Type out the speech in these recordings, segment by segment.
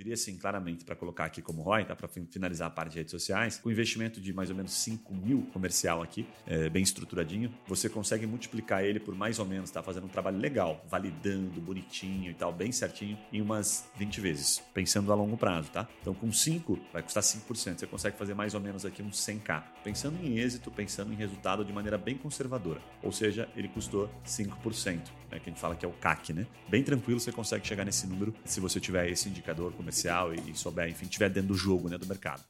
diria assim claramente, para colocar aqui como ROI, tá? para finalizar a parte de redes sociais, com investimento de mais ou menos 5 mil comercial aqui, é, bem estruturadinho, você consegue multiplicar ele por mais ou menos, tá fazendo um trabalho legal, validando, bonitinho e tal, bem certinho, em umas 20 vezes, pensando a longo prazo, tá? Então com 5 vai custar 5%, você consegue fazer mais ou menos aqui uns 100k. Pensando em êxito, pensando em resultado de maneira bem conservadora, ou seja, ele custou 5%, né, que a gente fala que é o CAC, né? Bem tranquilo, você consegue chegar nesse número se você tiver esse indicador comercial e, e souber, enfim, tiver dentro do jogo, né, do mercado.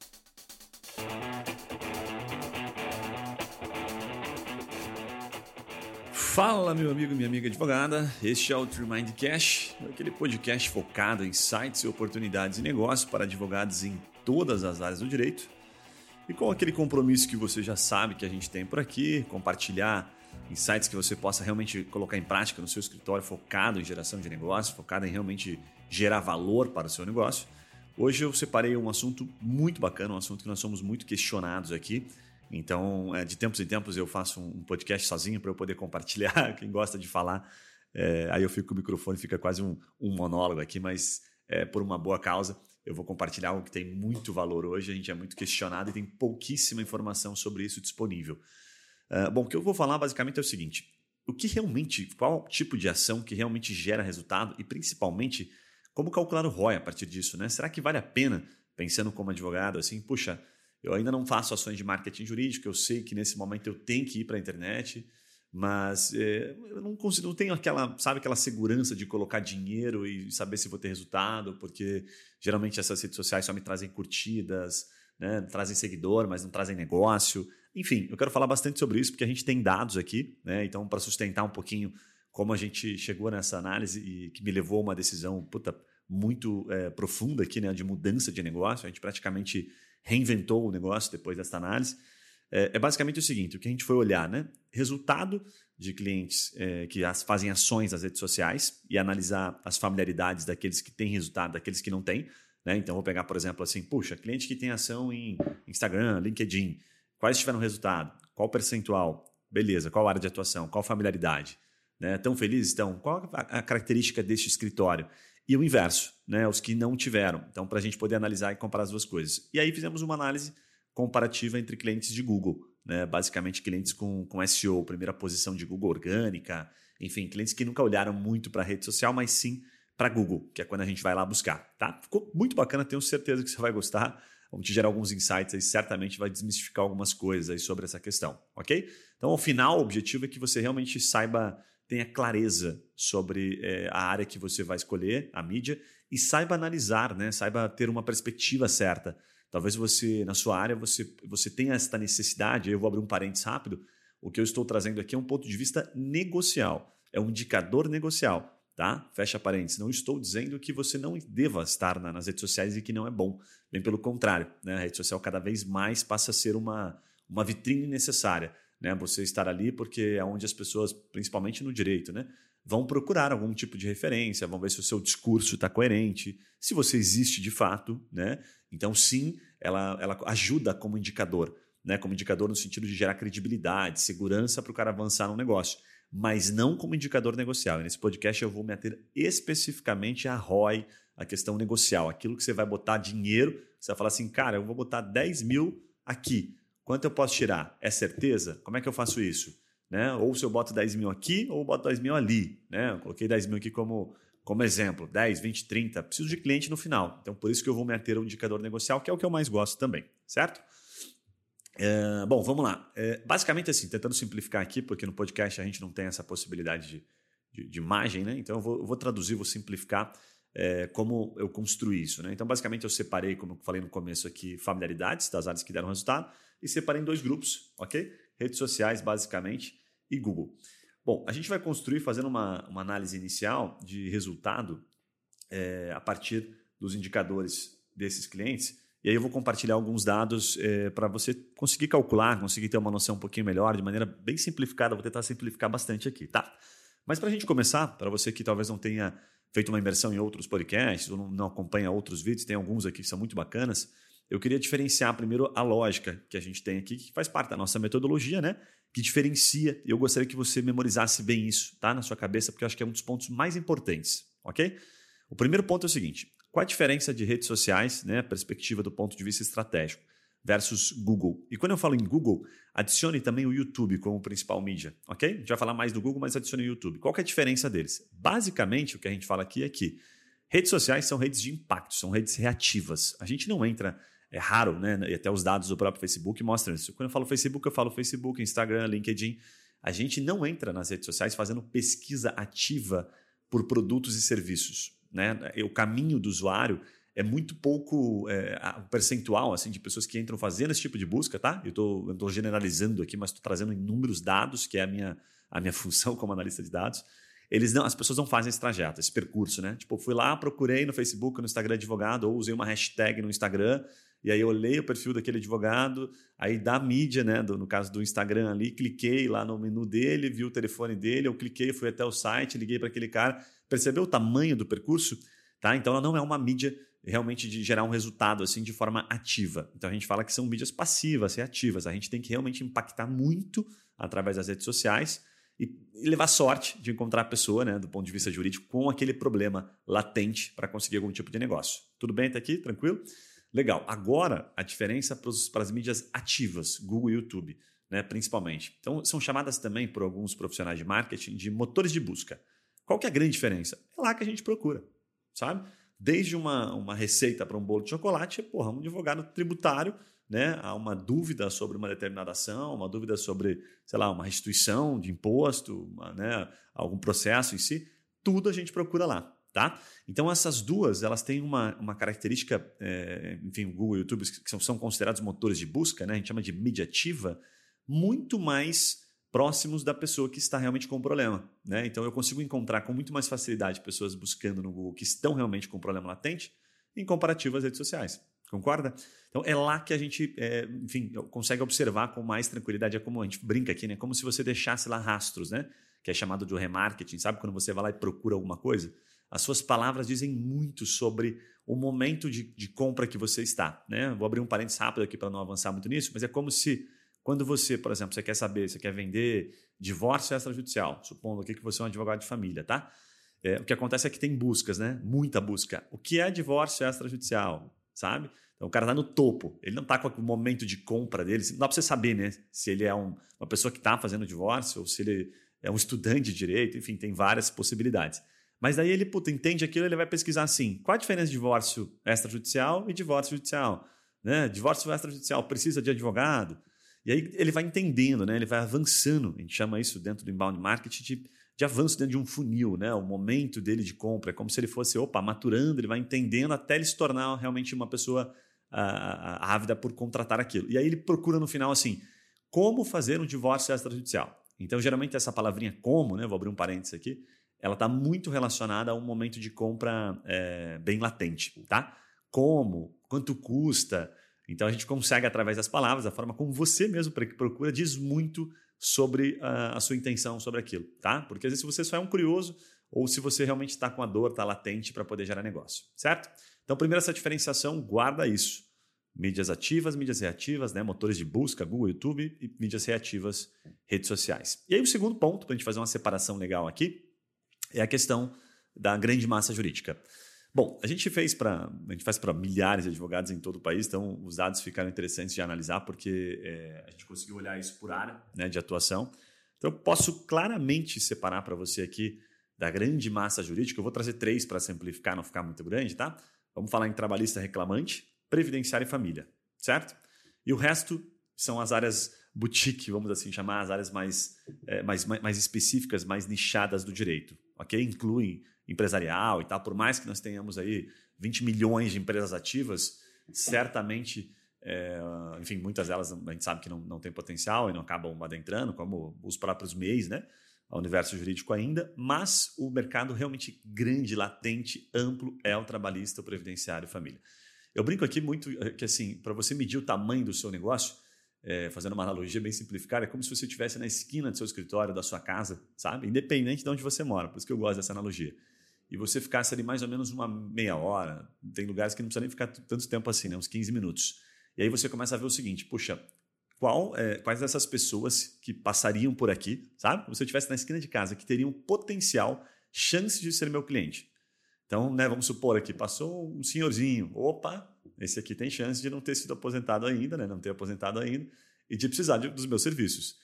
Fala, meu amigo, minha amiga advogada. Este é o Trimind Cash, aquele podcast focado em sites e oportunidades de negócio para advogados em todas as áreas do direito. E com aquele compromisso que você já sabe que a gente tem por aqui, compartilhar insights que você possa realmente colocar em prática no seu escritório focado em geração de negócio, focado em realmente gerar valor para o seu negócio. Hoje eu separei um assunto muito bacana, um assunto que nós somos muito questionados aqui, então, é, de tempos em tempos eu faço um podcast sozinho para eu poder compartilhar. Quem gosta de falar, é, aí eu fico com o microfone, fica quase um, um monólogo aqui, mas é, por uma boa causa. Eu vou compartilhar algo que tem muito valor hoje. A gente é muito questionado e tem pouquíssima informação sobre isso disponível. Uh, bom, o que eu vou falar basicamente é o seguinte: o que realmente, qual tipo de ação que realmente gera resultado e principalmente como calcular o ROI a partir disso, né? Será que vale a pena, pensando como advogado, assim, puxa, eu ainda não faço ações de marketing jurídico, eu sei que nesse momento eu tenho que ir para a internet, mas é, eu não, consigo, não tenho aquela, sabe, aquela segurança de colocar dinheiro e saber se vou ter resultado, porque geralmente essas redes sociais só me trazem curtidas, né, trazem seguidor, mas não trazem negócio. Enfim, eu quero falar bastante sobre isso, porque a gente tem dados aqui, né, então para sustentar um pouquinho como a gente chegou nessa análise e que me levou a uma decisão puta, muito é, profunda aqui, né, de mudança de negócio, a gente praticamente reinventou o negócio depois dessa análise. É, é, basicamente o seguinte: o que a gente foi olhar, né? Resultado de clientes é, que as, fazem ações nas redes sociais e analisar as familiaridades daqueles que têm resultado, daqueles que não têm. Né? Então, vou pegar, por exemplo, assim: puxa, cliente que tem ação em Instagram, LinkedIn, quais tiveram resultado? Qual percentual? Beleza, qual área de atuação? Qual familiaridade? Né? Tão felizes estão? Qual a característica deste escritório? e o inverso, né, os que não tiveram. Então, para a gente poder analisar e comparar as duas coisas. E aí fizemos uma análise comparativa entre clientes de Google, né, basicamente clientes com, com SEO, primeira posição de Google orgânica, enfim, clientes que nunca olharam muito para a rede social, mas sim para Google, que é quando a gente vai lá buscar. Tá? Ficou muito bacana, tenho certeza que você vai gostar. Vamos te gerar alguns insights aí, certamente vai desmistificar algumas coisas aí sobre essa questão, ok? Então, ao final, o objetivo é que você realmente saiba tenha clareza sobre é, a área que você vai escolher, a mídia, e saiba analisar, né? saiba ter uma perspectiva certa. Talvez você, na sua área, você, você tenha esta necessidade, eu vou abrir um parênteses rápido, o que eu estou trazendo aqui é um ponto de vista negocial, é um indicador negocial. Tá? Fecha parênteses. Não estou dizendo que você não deva estar na, nas redes sociais e que não é bom. Bem pelo contrário, né? a rede social cada vez mais passa a ser uma, uma vitrine necessária né? Você estar ali porque é onde as pessoas, principalmente no direito, né? Vão procurar algum tipo de referência, vão ver se o seu discurso está coerente, se você existe de fato, né? Então, sim, ela, ela ajuda como indicador, né? Como indicador no sentido de gerar credibilidade, segurança para o cara avançar no negócio, mas não como indicador negocial. E nesse podcast eu vou me ater especificamente a ROI, a questão negocial, aquilo que você vai botar dinheiro, você vai falar assim, cara, eu vou botar 10 mil aqui. Quanto eu posso tirar? É certeza? Como é que eu faço isso? Né? Ou se eu boto 10 mil aqui ou eu boto 10 mil ali. Né? Eu coloquei 10 mil aqui como, como exemplo. 10, 20, 30. Preciso de cliente no final. Então, por isso que eu vou me ater ao indicador negocial, que é o que eu mais gosto também. Certo? É, bom, vamos lá. É, basicamente assim, tentando simplificar aqui, porque no podcast a gente não tem essa possibilidade de, de, de imagem, né? Então eu vou, eu vou traduzir, vou simplificar é, como eu construí isso. Né? Então, basicamente, eu separei, como eu falei no começo aqui, familiaridades das áreas que deram resultado e separei em dois grupos, ok? Redes sociais, basicamente, e Google. Bom, a gente vai construir fazendo uma, uma análise inicial de resultado é, a partir dos indicadores desses clientes. E aí eu vou compartilhar alguns dados é, para você conseguir calcular, conseguir ter uma noção um pouquinho melhor, de maneira bem simplificada. Vou tentar simplificar bastante aqui, tá? Mas para a gente começar, para você que talvez não tenha feito uma imersão em outros podcasts ou não, acompanha outros vídeos, tem alguns aqui que são muito bacanas, eu queria diferenciar primeiro a lógica que a gente tem aqui, que faz parte da nossa metodologia, né? Que diferencia. Eu gostaria que você memorizasse bem isso, tá? Na sua cabeça, porque eu acho que é um dos pontos mais importantes, ok? O primeiro ponto é o seguinte: qual a diferença de redes sociais, né, perspectiva do ponto de vista estratégico, versus Google. E quando eu falo em Google, adicione também o YouTube como principal mídia, ok? A gente vai falar mais do Google, mas adicione o YouTube. Qual é a diferença deles? Basicamente, o que a gente fala aqui é que redes sociais são redes de impacto, são redes reativas. A gente não entra é raro, né? E até os dados do próprio Facebook mostram isso. Quando eu falo Facebook, eu falo Facebook, Instagram, LinkedIn. A gente não entra nas redes sociais fazendo pesquisa ativa por produtos e serviços. Né? O caminho do usuário é muito pouco é, o percentual assim de pessoas que entram fazendo esse tipo de busca, tá? Eu estou generalizando aqui, mas estou trazendo inúmeros dados, que é a minha, a minha função como analista de dados. Eles não, as pessoas não fazem esse trajeto, esse percurso, né? Tipo, fui lá, procurei no Facebook, no Instagram advogado, ou usei uma hashtag no Instagram e aí eu olhei o perfil daquele advogado, aí da mídia, né, do, no caso do Instagram ali, cliquei lá no menu dele, vi o telefone dele, eu cliquei, fui até o site, liguei para aquele cara, percebeu o tamanho do percurso? Tá? Então ela não é uma mídia realmente de gerar um resultado assim de forma ativa. Então a gente fala que são mídias passivas, reativas. A gente tem que realmente impactar muito através das redes sociais e, levar sorte de encontrar a pessoa, né, do ponto de vista jurídico, com aquele problema latente para conseguir algum tipo de negócio. Tudo bem até aqui? Tranquilo? Legal. Agora, a diferença para as mídias ativas, Google e YouTube, né, principalmente. Então, são chamadas também por alguns profissionais de marketing de motores de busca. Qual que é a grande diferença? É lá que a gente procura, sabe? Desde uma, uma receita para um bolo de chocolate, porra, um advogado tributário, né, há uma dúvida sobre uma determinada ação, uma dúvida sobre, sei lá, uma restituição de imposto, uma, né, algum processo em si, tudo a gente procura lá. Tá? Então essas duas elas têm uma, uma característica, é, enfim, o Google e o YouTube que são, são considerados motores de busca, né? a gente chama de mídia ativa, muito mais próximos da pessoa que está realmente com o problema. Né? Então eu consigo encontrar com muito mais facilidade pessoas buscando no Google que estão realmente com o problema latente em comparativo às redes sociais. Concorda? Então é lá que a gente, é, enfim, consegue observar com mais tranquilidade. É como a gente brinca aqui, né? Como se você deixasse lá rastros, né? Que é chamado de remarketing, sabe? Quando você vai lá e procura alguma coisa as suas palavras dizem muito sobre o momento de, de compra que você está. Né? Vou abrir um parênteses rápido aqui para não avançar muito nisso, mas é como se, quando você, por exemplo, você quer saber, você quer vender divórcio extrajudicial, supondo aqui que você é um advogado de família, tá? É, o que acontece é que tem buscas, né? Muita busca. O que é divórcio extrajudicial, sabe? Então o cara está no topo, ele não está com o momento de compra dele, não dá para você saber, né? Se ele é um, uma pessoa que está fazendo divórcio ou se ele é um estudante de direito, enfim, tem várias possibilidades. Mas daí ele, puta, entende aquilo, ele vai pesquisar assim: qual a diferença de divórcio extrajudicial e divórcio judicial? Né? Divórcio extrajudicial precisa de advogado? E aí ele vai entendendo, né? ele vai avançando. A gente chama isso dentro do inbound marketing de, de avanço dentro de um funil, né? o momento dele de compra. É como se ele fosse, opa, maturando, ele vai entendendo até ele se tornar realmente uma pessoa uh, ávida por contratar aquilo. E aí ele procura no final assim: como fazer um divórcio extrajudicial? Então, geralmente, essa palavrinha como, né? vou abrir um parênteses aqui, ela está muito relacionada a um momento de compra é, bem latente, tá? Como, quanto custa. Então a gente consegue, através das palavras, a forma como você mesmo procura, diz muito sobre a, a sua intenção sobre aquilo, tá? Porque às vezes você só é um curioso ou se você realmente está com a dor, está latente para poder gerar negócio, certo? Então, primeiro, essa diferenciação, guarda isso. Mídias ativas, mídias reativas, né? motores de busca, Google, YouTube e mídias reativas, redes sociais. E aí, o segundo ponto, para a gente fazer uma separação legal aqui, é a questão da grande massa jurídica. Bom, a gente fez para a gente faz para milhares de advogados em todo o país, então os dados ficaram interessantes de analisar porque é, a gente conseguiu olhar isso por área né, de atuação. Então eu posso claramente separar para você aqui da grande massa jurídica. Eu vou trazer três para simplificar, não ficar muito grande, tá? Vamos falar em trabalhista reclamante, previdenciário e família, certo? E o resto são as áreas boutique, vamos assim chamar, as áreas mais, é, mais, mais específicas, mais nichadas do direito ok? Incluem empresarial e tal. Por mais que nós tenhamos aí 20 milhões de empresas ativas, certamente, é, enfim, muitas delas a gente sabe que não, não tem potencial e não acabam adentrando, como os próprios MEIs, né? Ao universo jurídico ainda, mas o mercado realmente grande, latente, amplo é o trabalhista, o previdenciário e família. Eu brinco aqui muito eh, que, assim, para você medir o tamanho do seu negócio, é, fazendo uma analogia bem simplificada, é como se você estivesse na esquina do seu escritório, da sua casa, sabe? Independente de onde você mora, por isso que eu gosto dessa analogia. E você ficasse ali mais ou menos uma meia hora, tem lugares que não precisa nem ficar tanto tempo assim, né? uns 15 minutos. E aí você começa a ver o seguinte, puxa, qual, é, quais dessas pessoas que passariam por aqui, sabe? Se você estivesse na esquina de casa, que teriam potencial, chance de ser meu cliente. Então, né, vamos supor aqui, passou um senhorzinho. Opa, esse aqui tem chance de não ter sido aposentado ainda, né, não ter aposentado ainda, e de precisar de, dos meus serviços.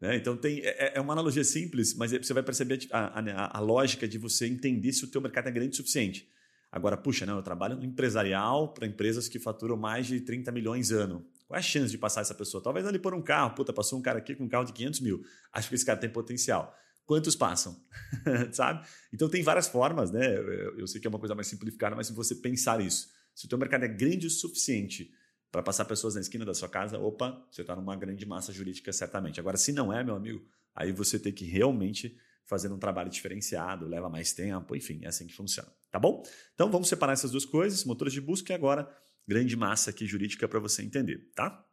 Né? Então, tem, é, é, uma analogia simples, mas você vai perceber a, a, a lógica de você entender se o teu mercado é grande o suficiente. Agora, puxa, não, eu trabalho no empresarial para empresas que faturam mais de 30 milhões ano. Qual é a chance de passar essa pessoa? Talvez ali por um carro. Puta, passou um cara aqui com um carro de 500 mil. Acho que esse cara tem potencial. Quantos passam? Sabe? Então tem várias formas, né? Eu sei que é uma coisa mais simplificada, mas se você pensar isso, se o teu mercado é grande o suficiente para passar pessoas na esquina da sua casa, opa, você está numa grande massa jurídica certamente. Agora, se não é, meu amigo, aí você tem que realmente fazer um trabalho diferenciado, leva mais tempo, enfim, é assim que funciona. Tá bom? Então vamos separar essas duas coisas, motores de busca e agora grande massa aqui jurídica para você entender, tá?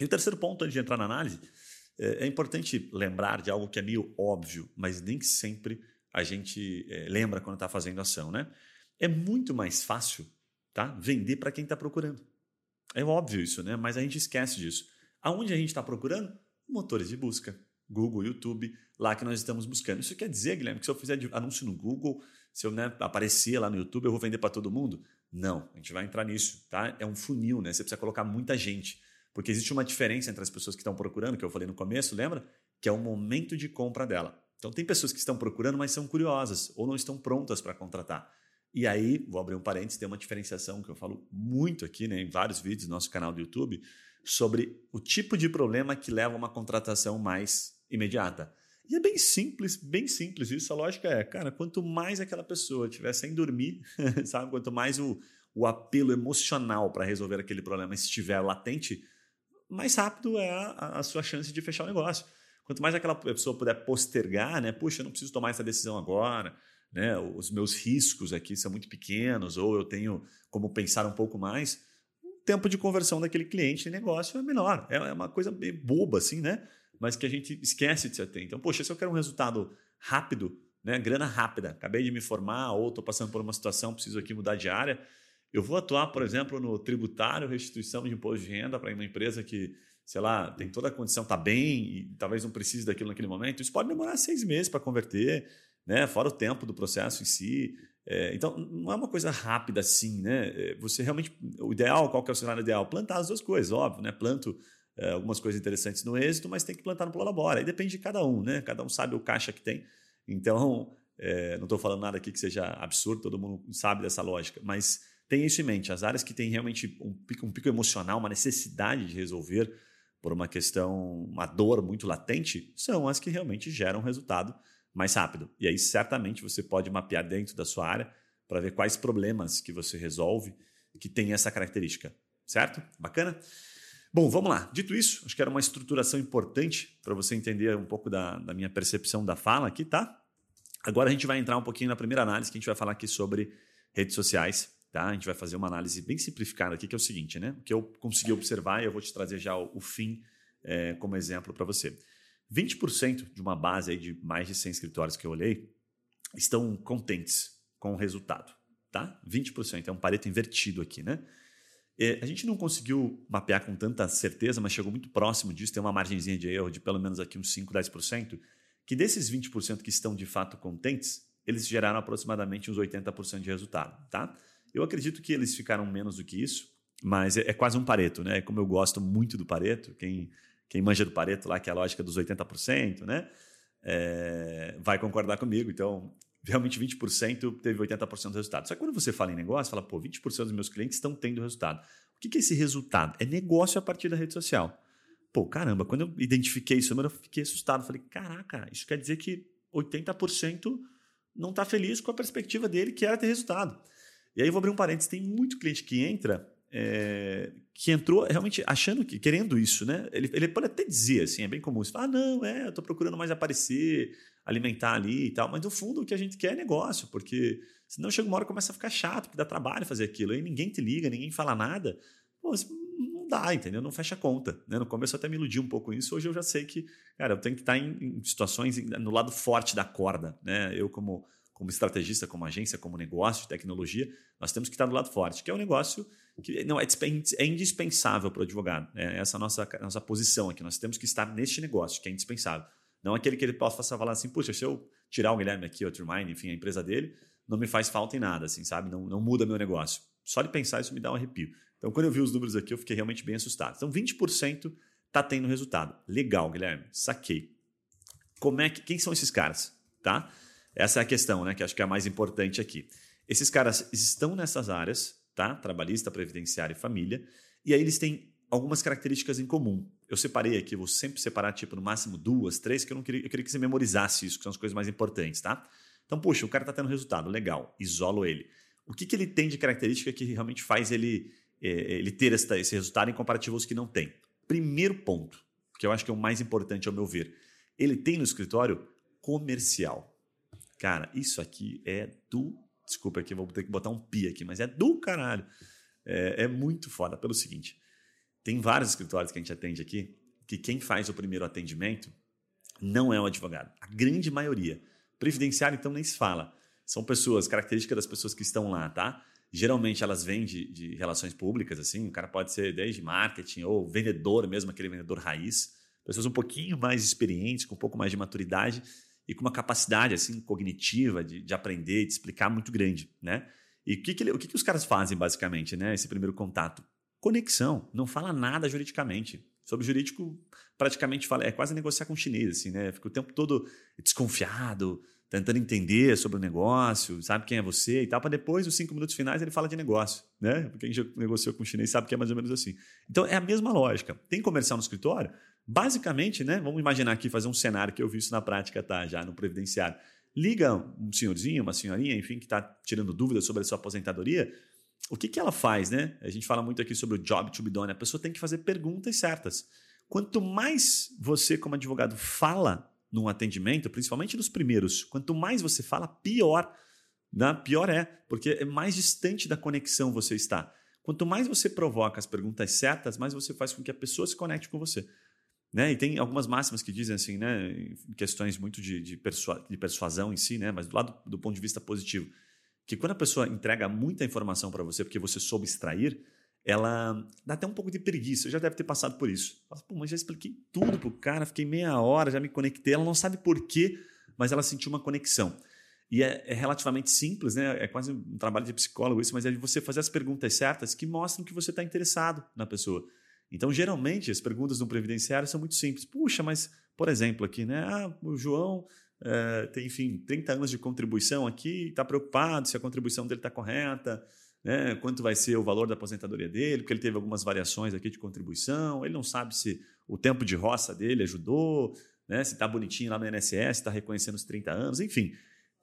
E o terceiro ponto antes de entrar na análise, é, é importante lembrar de algo que é meio óbvio, mas nem sempre a gente é, lembra quando está fazendo ação, né? É muito mais fácil, tá? Vender para quem está procurando. É óbvio isso, né? Mas a gente esquece disso. Aonde a gente está procurando? Motores de busca. Google, YouTube, lá que nós estamos buscando. Isso quer dizer, Guilherme, que se eu fizer anúncio no Google, se eu né, aparecer lá no YouTube, eu vou vender para todo mundo? Não, a gente vai entrar nisso, tá? É um funil, né? Você precisa colocar muita gente. Porque existe uma diferença entre as pessoas que estão procurando, que eu falei no começo, lembra? Que é o momento de compra dela. Então, tem pessoas que estão procurando, mas são curiosas ou não estão prontas para contratar. E aí, vou abrir um parênteses, tem uma diferenciação que eu falo muito aqui, né, em vários vídeos do nosso canal do YouTube, sobre o tipo de problema que leva a uma contratação mais imediata. E é bem simples, bem simples isso. A lógica é, cara, quanto mais aquela pessoa estiver sem dormir, sabe? Quanto mais o, o apelo emocional para resolver aquele problema estiver latente, mais rápido é a, a, sua chance de fechar o negócio. Quanto mais aquela pessoa puder postergar, né? Puxa, eu não preciso tomar essa decisão agora, né? Os meus riscos aqui são muito pequenos, ou eu tenho como pensar um pouco mais. O tempo de conversão daquele cliente em negócio é menor. É, é uma coisa boba, assim, né? mas que a gente esquece de se ater. Então, poxa, se eu quero um resultado rápido, né, grana rápida, acabei de me formar ou estou passando por uma situação, preciso aqui mudar de área, eu vou atuar, por exemplo, no tributário, restituição de imposto de renda para uma empresa que, sei lá, tem toda a condição, está bem e talvez não precise daquilo naquele momento. Isso pode demorar seis meses para converter, né, fora o tempo do processo em si. É, então, não é uma coisa rápida assim, né? É, você realmente, o ideal, qual que é o cenário ideal? Plantar as duas coisas, óbvio, né? Planto é, algumas coisas interessantos no êxito, mas tem que plantar no Prolabora. Aí depende de cada um, né? Cada um sabe o caixa que tem. Então, é, não estou falando nada aqui que seja absurdo, todo mundo sabe dessa lógica, mas tenha isso em mente. As áreas que têm realmente um pico, um pico emocional, uma necessidade de resolver por uma questão, uma dor muito latente, são as que realmente geram resultado mais rápido. E aí, certamente, você pode mapear dentro da sua área para ver quais problemas que você resolve que tem essa característica. Certo? Bacana? Bom, vamos lá. Dito isso, acho que era uma estruturação importante para você entender um pouco da, da, minha percepção da fala aqui, tá? Agora a gente vai entrar um pouquinho na primeira análise, que a gente vai falar aqui sobre redes sociais, tá? A gente vai fazer uma análise bem simplificada aqui, que é o seguinte, né? O que eu consegui observar, e eu vou te trazer já o, o fim é, como exemplo para você. 20% de uma base aí de mais de 100 escritórios que eu olhei estão contentes com o resultado, tá? 20%, é um pareto invertido aqui, né? É, a gente não conseguiu mapear com tanta certeza, mas chegou muito próximo disso, tem uma margenzinha de erro de pelo menos aqui uns 5, 10%, que desses 20% que estão de fato contentes, eles geraram aproximadamente uns 80% de resultado. Tá? Eu acredito que eles ficaram menos do que isso, mas é, é quase um pareto, né? Como eu gosto muito do pareto, quem, quem manja do pareto lá, que é a lógica dos 80%, né? É, vai concordar comigo. Então, realmente 20% teve 80% do resultado. Só que quando você fala em negócio, fala, pô, 20% dos meus clientes estão tendo resultado. O que é esse resultado? É negócio a partir da rede social. Pô, caramba, quando eu identifiquei isso, eu fiquei assustado. Falei, caraca, isso quer dizer que 80% não está feliz com a perspectiva dele, que era ter resultado. E aí eu vou abrir um parênteses, tem muito cliente que entra é, que entrou realmente achando que, querendo isso, né? Ele, ele pode até dizer assim, é bem comum, fala, ah, não, é, eu estou procurando mais aparecer, alimentar ali e tal, mas no fundo o que a gente quer é negócio, porque senão chega uma hora começa a ficar chato, porque dá trabalho fazer aquilo, aí ninguém te liga, ninguém fala nada, pô, não dá, entendeu? Não fecha a conta, né? No começo eu até me iludi um pouco isso, hoje eu já sei que, cara, eu tenho que estar em, em situações no lado forte da corda, né? Eu como como estrategista, como agência, como negócio de tecnologia, nós temos que estar do lado forte, que é um negócio que não é, é indispensável para o advogado. Né? Essa é a nossa, nossa posição aqui. Nós temos que estar neste negócio, que é indispensável. Não aquele que ele possa falar assim, puxa, se eu tirar o Guilherme aqui, o Trimind, enfim, a empresa dele, não me faz falta em nada, assim, sabe? Não, não muda meu negócio. Só de pensar isso me dá um arrepio. Então, quando eu vi os números aqui, eu fiquei realmente bem assustado. Então, 20% tá tendo resultado. Legal, Guilherme. Saquei. Como é que, quem são esses caras? Tá? Essa é a questão, né? Que acho que é a mais importante aqui. Esses caras estão nessas áreas, tá? Trabalhista, previdenciário e família. E aí eles têm algumas características em comum. Eu separei aqui, vou sempre separar, tipo, no máximo duas, três, que eu não queria, eu queria que você memorizasse isso, que são as coisas mais importantes, tá? Então, puxa, o cara está tendo resultado, legal, isolo ele. O que, que ele tem de característica que realmente faz ele, é, ele ter esta, esse resultado em comparativo aos que não tem? Primeiro ponto, que eu acho que é o mais importante ao meu ver, ele tem no escritório comercial. Cara, isso aqui é do. Desculpa aqui, vou ter que botar um pi aqui, mas é do caralho. É, é muito foda pelo seguinte: tem vários escritórios que a gente atende aqui que quem faz o primeiro atendimento não é o advogado. A grande maioria. Previdenciário, então, nem se fala. São pessoas, características das pessoas que estão lá, tá? Geralmente elas vêm de, de relações públicas, assim, o cara pode ser desde marketing ou vendedor mesmo, aquele vendedor raiz. Pessoas um pouquinho mais experientes, com um pouco mais de maturidade e com uma capacidade assim cognitiva de, de aprender, de explicar muito grande, né? E o que, que, o que, que os caras fazem basicamente, né? Esse primeiro contato? Conexão, não fala nada juridicamente. Sobre jurídico, praticamente fala, é quase negociar com chinês, assim, né? Fica o tempo todo desconfiado, tentando entender sobre o negócio, sabe quem é você e tal, para depois, os cinco minutos finais, ele fala de negócio, né? Quem já negociou com o chinês sabe que é mais ou menos assim. Então, é a mesma lógica. Tem comercial no escritório? Basicamente, né? Vamos imaginar aqui, fazer um cenário que eu vi isso na prática, tá? Já no previdenciário. Liga um senhorzinho, uma senhorinha, enfim, que está tirando dúvidas sobre a sua aposentadoria. O que, que ela faz, né? A gente fala muito aqui sobre o job to be done. A pessoa tem que fazer perguntas certas. Quanto mais você, como advogado, fala num atendimento, principalmente nos primeiros, quanto mais você fala, pior. Né? Pior é, porque é mais distante da conexão você está. Quanto mais você provoca as perguntas certas, mais você faz com que a pessoa se conecte com você. Né? E tem algumas máximas que dizem assim, né? questões muito de, de, persua de persuasão em si, né? mas do lado do ponto de vista positivo, que quando a pessoa entrega muita informação para você porque você soube extrair, ela dá até um pouco de preguiça. Eu já deve ter passado por isso. Pô, mas já expliquei tudo pro cara, fiquei meia hora, já me conectei. Ela não sabe por quê, mas ela sentiu uma conexão. E é, é, relativamente simples, né? É quase um trabalho de psicólogo isso, mas é de você fazer as perguntas certas que mostram que você está interessado na pessoa. Então, geralmente, as perguntas no previdenciário são muito simples. Puxa, mas, por exemplo, aqui, né? Ah, o João é, tem, enfim, 30 anos de contribuição aqui, está preocupado se a contribuição dele está correta né, quanto vai ser o valor da aposentadoria dele, porque ele teve algumas variações aqui de contribuição, ele não sabe se o tempo de roça dele ajudou, né, se está bonitinho lá no INSS, está reconhecendo os 30 anos, enfim,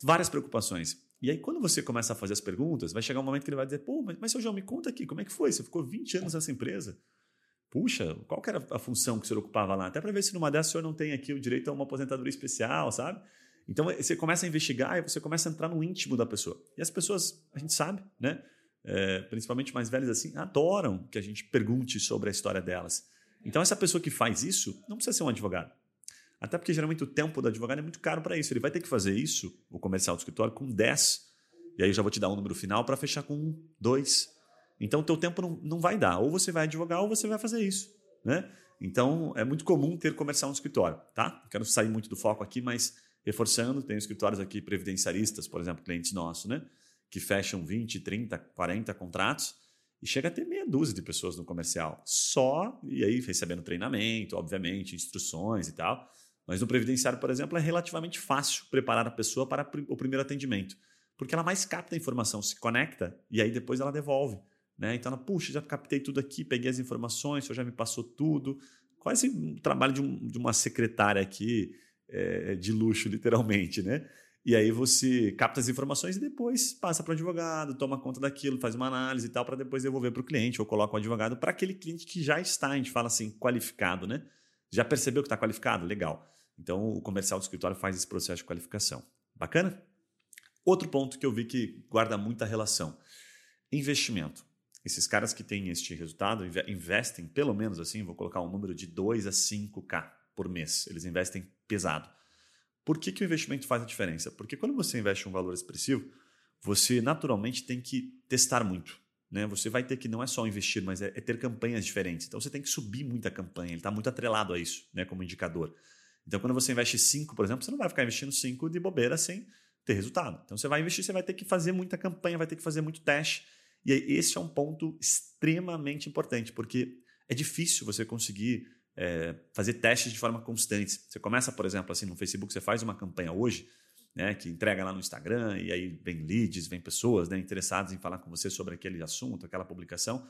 várias preocupações. E aí, quando você começa a fazer as perguntas, vai chegar um momento que ele vai dizer: pô, mas, mas seu João, me conta aqui, como é que foi? Você ficou 20 anos nessa empresa? Puxa, qual era a função que o senhor ocupava lá? Até para ver se numa dessas o senhor não tem aqui o direito a uma aposentadoria especial, sabe? Então você começa a investigar e você começa a entrar no íntimo da pessoa. E as pessoas, a gente sabe, né? é, principalmente mais velhas assim, adoram que a gente pergunte sobre a história delas. Então, essa pessoa que faz isso não precisa ser um advogado. Até porque geralmente o tempo do advogado é muito caro para isso. Ele vai ter que fazer isso, o comercial do escritório, com 10. E aí eu já vou te dar um número final para fechar com 1, 2. Então, o teu tempo não, não vai dar. Ou você vai advogar ou você vai fazer isso. Né? Então, é muito comum ter comercial no escritório. Tá? Quero sair muito do foco aqui, mas reforçando, tem escritórios aqui previdenciaristas, por exemplo, clientes nossos, né? que fecham 20, 30, 40 contratos e chega a ter meia dúzia de pessoas no comercial. Só, e aí recebendo treinamento, obviamente, instruções e tal. Mas no previdenciário, por exemplo, é relativamente fácil preparar a pessoa para o primeiro atendimento, porque ela mais capta a informação, se conecta e aí depois ela devolve. Né? Então ela, puxa, já captei tudo aqui, peguei as informações, o senhor já me passou tudo. Quase um trabalho de, um, de uma secretária aqui é, de luxo, literalmente, né? E aí você capta as informações e depois passa para o advogado, toma conta daquilo, faz uma análise e tal, para depois devolver para o cliente, ou coloca o advogado para aquele cliente que já está, a gente fala assim, qualificado, né? Já percebeu que está qualificado? Legal. Então o comercial do escritório faz esse processo de qualificação. Bacana? Outro ponto que eu vi que guarda muita relação: investimento. Esses caras que têm este resultado investem, pelo menos assim, vou colocar um número de 2 a 5K por mês. Eles investem pesado. Por que, que o investimento faz a diferença? Porque quando você investe um valor expressivo, você naturalmente tem que testar muito. Né? Você vai ter que não é só investir, mas é, é ter campanhas diferentes. Então você tem que subir muita campanha, ele está muito atrelado a isso né, como indicador. Então quando você investe 5, por exemplo, você não vai ficar investindo 5 de bobeira sem ter resultado. Então você vai investir, você vai ter que fazer muita campanha, vai ter que fazer muito teste. E esse é um ponto extremamente importante, porque é difícil você conseguir é, fazer testes de forma constante. Você começa, por exemplo, assim no Facebook, você faz uma campanha hoje, né, que entrega lá no Instagram, e aí vem leads, vem pessoas né, interessadas em falar com você sobre aquele assunto, aquela publicação.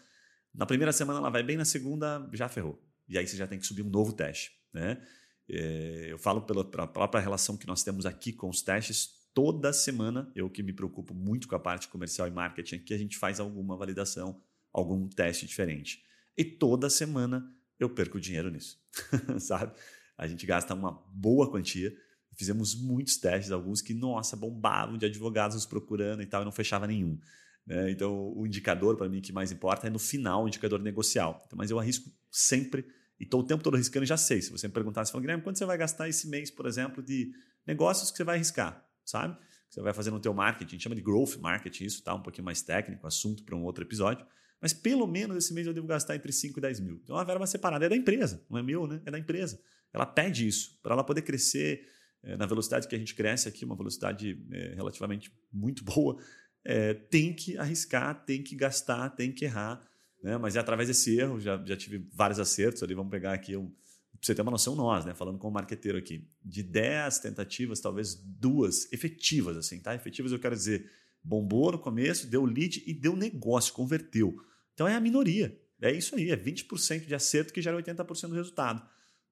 Na primeira semana ela vai bem, na segunda já ferrou. E aí você já tem que subir um novo teste. Né? É, eu falo pela, pela própria relação que nós temos aqui com os testes, toda semana, eu que me preocupo muito com a parte comercial e marketing, que a gente faz alguma validação, algum teste diferente. E toda semana eu perco dinheiro nisso, sabe? A gente gasta uma boa quantia. Fizemos muitos testes, alguns que, nossa, bombavam de advogados nos procurando e tal, e não fechava nenhum. Né? Então, o indicador para mim que mais importa é no final o indicador negocial. Então, mas eu arrisco sempre e estou o tempo todo arriscando já sei. Se você me perguntar, você fala, Guilherme, quanto você vai gastar esse mês, por exemplo, de negócios que você vai arriscar, sabe? Que você vai fazer no teu marketing, a gente chama de growth marketing, isso tá um pouquinho mais técnico, assunto para um outro episódio. Mas pelo menos esse mês eu devo gastar entre 5 e 10 mil. Então a verba separada é da empresa, não é meu, né? É da empresa. Ela pede isso para ela poder crescer é, na velocidade que a gente cresce aqui, uma velocidade é, relativamente muito boa. É, tem que arriscar, tem que gastar, tem que errar. Né? Mas é através desse erro, já, já tive vários acertos ali. Vamos pegar aqui um. Você ter uma noção, nós, né? Falando como marqueteiro aqui, de 10 tentativas, talvez duas efetivas, assim, tá? Efetivas eu quero dizer bombou no começo, deu lead e deu negócio, converteu. Então é a minoria. É isso aí, é 20% de acerto que gera 80% do resultado,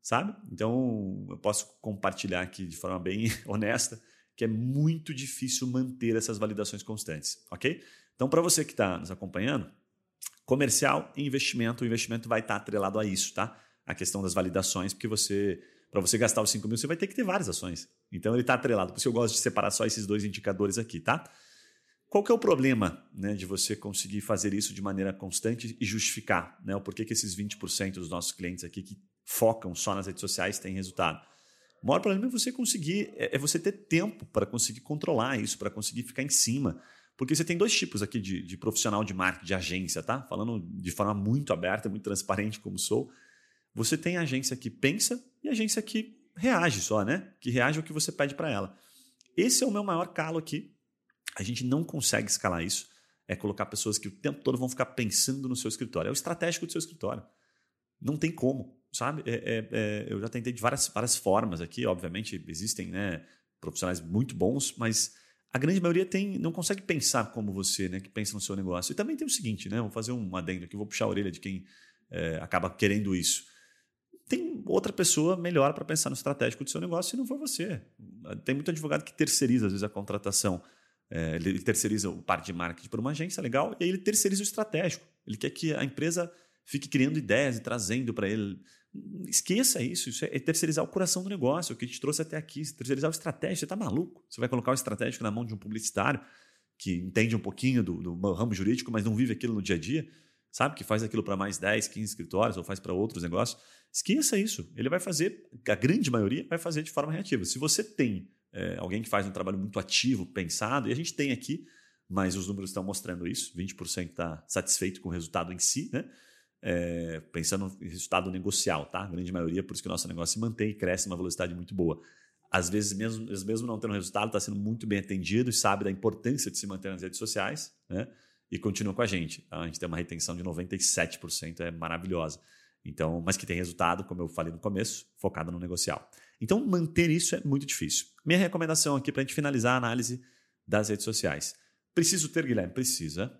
sabe? Então eu posso compartilhar aqui de forma bem honesta que é muito difícil manter essas validações constantes, ok? Então para você que está nos acompanhando, comercial e investimento, o investimento vai estar tá atrelado a isso, tá? A questão das validações, porque você para você gastar os 5 mil, você vai ter que ter várias ações. Então ele está atrelado. Por isso eu gosto de separar só esses dois indicadores aqui, tá? Qual que é o problema né, de você conseguir fazer isso de maneira constante e justificar? Né, o porquê que esses 20% dos nossos clientes aqui que focam só nas redes sociais têm resultado? O maior problema é você conseguir, é, é você ter tempo para conseguir controlar isso, para conseguir ficar em cima. Porque você tem dois tipos aqui de, de, profissional de marketing, de agência, tá? Falando de forma muito aberta, muito transparente, como sou. Você tem agência que pensa e agência que reage só, né? Que reage ao que você pede para ela. Esse é o meu maior calo aqui a gente não consegue escalar isso. É colocar pessoas que o tempo todo vão ficar pensando no seu escritório. É o estratégico do seu escritório. Não tem como, sabe? É, é, é, eu já tentei de várias, várias formas aqui. Obviamente, existem né, profissionais muito bons, mas a grande maioria tem, não consegue pensar como você, né, que pensa no seu negócio. E também tem o seguinte, né? Vou fazer um adendo aqui, vou puxar a orelha de quem é, acaba querendo isso. Tem outra pessoa melhor para pensar no estratégico do seu negócio se não for você. Tem muito advogado que terceiriza, às vezes, a contratação é, ele terceiriza o parte de marketing para uma agência legal e aí ele terceiriza o estratégico. Ele quer que a empresa fique criando ideias e trazendo para ele. Esqueça isso. Isso é terceirizar o coração do negócio, o que te trouxe até aqui. Terceirizar o estratégico. Você está maluco? Você vai colocar o estratégico na mão de um publicitário que entende um pouquinho do, do ramo jurídico, mas não vive aquilo no dia a dia, sabe? Que faz aquilo para mais 10, 15 escritórios ou faz para outros negócios. Esqueça isso. Ele vai fazer, a grande maioria vai fazer de forma reativa. Se você tem é, alguém que faz um trabalho muito ativo, pensado, e a gente tem aqui, mas os números estão mostrando isso: 20% está satisfeito com o resultado em si, né? É, pensando no resultado negocial, tá? A grande maioria, por isso que o nosso negócio se mantém e cresce uma velocidade muito boa. Às vezes, mesmo, mesmo não tendo resultado, está sendo muito bem atendido e sabe da importância de se manter nas redes sociais, né? E continua com a gente. A gente tem uma retenção de 97%, é maravilhosa. Então, mas que tem resultado, como eu falei no começo, focado no negocial. Então, manter isso é muito difícil. Minha recomendação aqui para a gente finalizar a análise das redes sociais. Preciso ter, Guilherme? Precisa.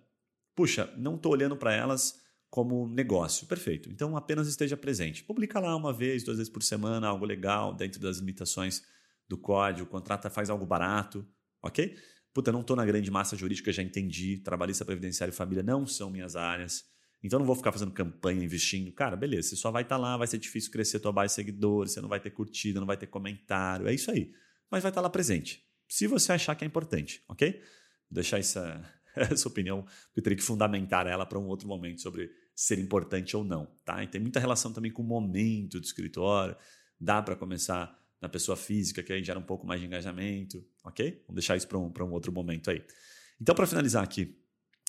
Puxa, não estou olhando para elas como negócio. Perfeito. Então, apenas esteja presente. Publica lá uma vez, duas vezes por semana, algo legal, dentro das limitações do código. Contrata, faz algo barato, ok? Puta, não estou na grande massa jurídica, já entendi. Trabalhista, previdenciário e família não são minhas áreas. Então não vou ficar fazendo campanha, investindo. Cara, beleza, você só vai estar tá lá, vai ser difícil crescer tua base de seguidores, você não vai ter curtida, não vai ter comentário, é isso aí. Mas vai estar tá lá presente. Se você achar que é importante, ok? Vou deixar essa, essa opinião, porque eu teria que fundamentar ela para um outro momento sobre ser importante ou não, tá? E tem muita relação também com o momento do escritório. Dá para começar na pessoa física, que aí gera um pouco mais de engajamento, ok? Vamos deixar isso para um, um outro momento aí. Então, para finalizar aqui,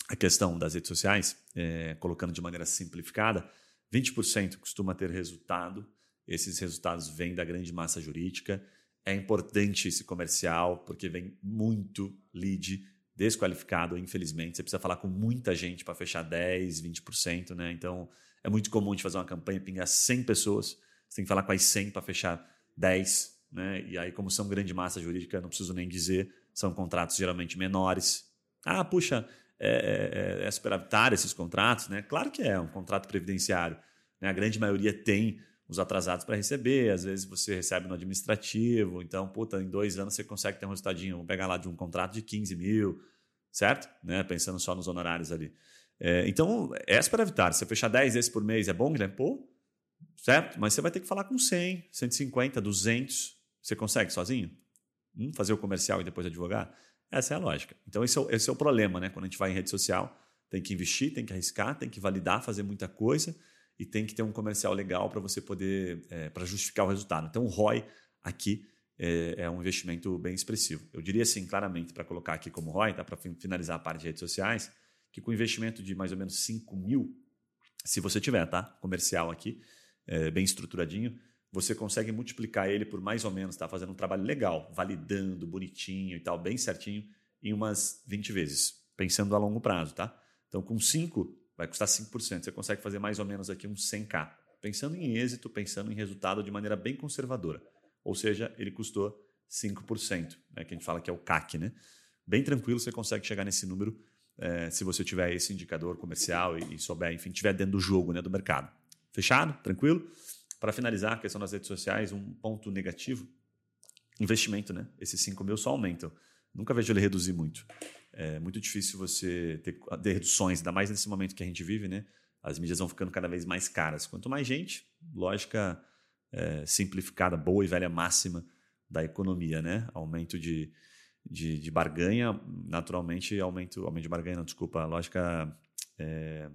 a questão das redes sociais, é, colocando de maneira simplificada, 20% costuma ter resultado, esses resultados vêm da grande massa jurídica. é importante esse comercial, porque vem muito lead desqualificado, infelizmente. Você precisa falar com muita gente para fechar 10, 20%, né? Então, é muito comum de fazer uma campanha pingar 100 pessoas. Você tem que falar com as 100 para fechar 10, né? E aí, como são grande massa jurídica, não preciso nem dizer, são contratos geralmente menores. Ah, puxa, é, é, é superavitário esses contratos, né? Claro que é um contrato previdenciário. Né? A grande maioria tem os atrasados para receber, às vezes você recebe no administrativo, então, puta, em dois anos você consegue ter um resultadinho, vamos pegar lá de um contrato de 15 mil, certo? Né? Pensando só nos honorários ali. É, então, é superavitário. Se você fechar 10 vezes por mês é bom, Guilherme? Pô, certo? Mas você vai ter que falar com 100, 150, 200. Você consegue sozinho? Hum, fazer o comercial e depois advogar? Essa é a lógica. Então, esse é, o, esse é o problema, né? Quando a gente vai em rede social, tem que investir, tem que arriscar, tem que validar, fazer muita coisa e tem que ter um comercial legal para você poder, é, para justificar o resultado. Então, o ROI aqui é, é, um investimento bem expressivo. Eu diria assim, claramente, para colocar aqui como ROI, tá? para finalizar a parte de redes sociais, que com investimento de mais ou menos 5 mil, se você tiver, tá? Comercial aqui, é, bem estruturadinho, você consegue multiplicar ele por mais ou menos, tá? Fazendo um trabalho legal, validando, bonitinho e tal, bem certinho, em umas 20 vezes, pensando a longo prazo, tá? Então, com 5, vai custar 5%. Você consegue fazer mais ou menos aqui uns 100k. Pensando em êxito, pensando em resultado de maneira bem conservadora. Ou seja, ele custou 5%, né, que a gente fala que é o CAC. Né? Bem tranquilo, você consegue chegar nesse número é, se você tiver esse indicador comercial e, e souber, enfim, estiver dentro do jogo, né, do mercado. Fechado? Tranquilo? Para finalizar a questão das redes sociais, um ponto negativo, investimento, né? Esses 5 mil só aumentam. Nunca vejo ele reduzir muito. É muito difícil você ter, ter reduções, ainda mais nesse momento que a gente vive, né? As mídias vão ficando cada vez mais caras. Quanto mais gente, lógica é, simplificada, boa e velha máxima da economia, né? Aumento de, de, de barganha, naturalmente, aumento, aumento de barganha, não, desculpa, lógica, é,